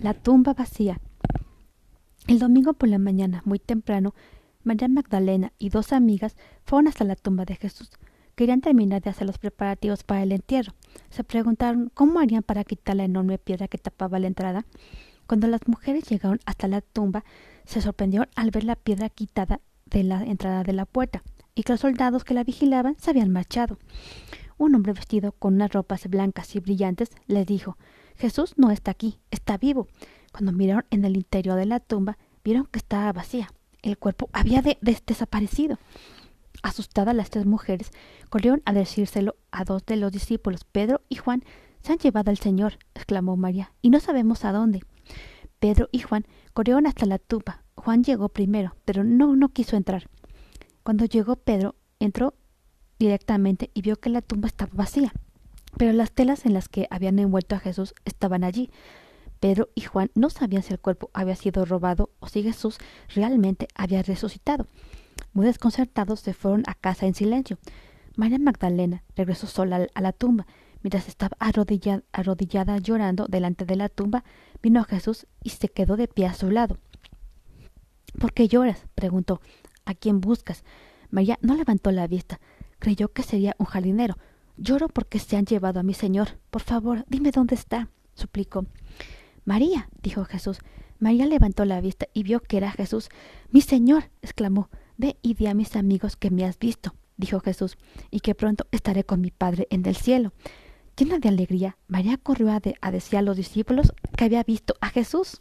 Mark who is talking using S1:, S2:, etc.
S1: La tumba vacía. El domingo por la mañana, muy temprano, María Magdalena y dos amigas fueron hasta la tumba de Jesús. Querían terminar de hacer los preparativos para el entierro. Se preguntaron cómo harían para quitar la enorme piedra que tapaba la entrada. Cuando las mujeres llegaron hasta la tumba, se sorprendieron al ver la piedra quitada de la entrada de la puerta y que los soldados que la vigilaban se habían marchado. Un hombre vestido con unas ropas blancas y brillantes les dijo Jesús no está aquí, está vivo. Cuando miraron en el interior de la tumba, vieron que estaba vacía. El cuerpo había desaparecido. Asustadas las tres mujeres corrieron a decírselo a dos de los discípulos, Pedro y Juan. Se han llevado al Señor, exclamó María, y no sabemos a dónde. Pedro y Juan corrieron hasta la tumba. Juan llegó primero, pero no, no quiso entrar. Cuando llegó Pedro, entró directamente y vio que la tumba estaba vacía, pero las telas en las que habían envuelto a Jesús estaban allí. Pedro y Juan no sabían si el cuerpo había sido robado o si Jesús realmente había resucitado. Muy desconcertados se fueron a casa en silencio. María Magdalena regresó sola a la tumba. Mientras estaba arrodillada, llorando delante de la tumba, vino a Jesús y se quedó de pie a su lado. ¿Por qué lloras? preguntó. ¿A quién buscas? María no levantó la vista. Creyó que sería un jardinero. Lloro porque se han llevado a mi señor. Por favor, dime dónde está, suplicó. María, dijo Jesús. María levantó la vista y vio que era Jesús. Mi señor, exclamó. Ve y di a mis amigos que me has visto, dijo Jesús, y que pronto estaré con mi Padre en el cielo. Llena de alegría, María corrió a, a decir a los discípulos que había visto a Jesús.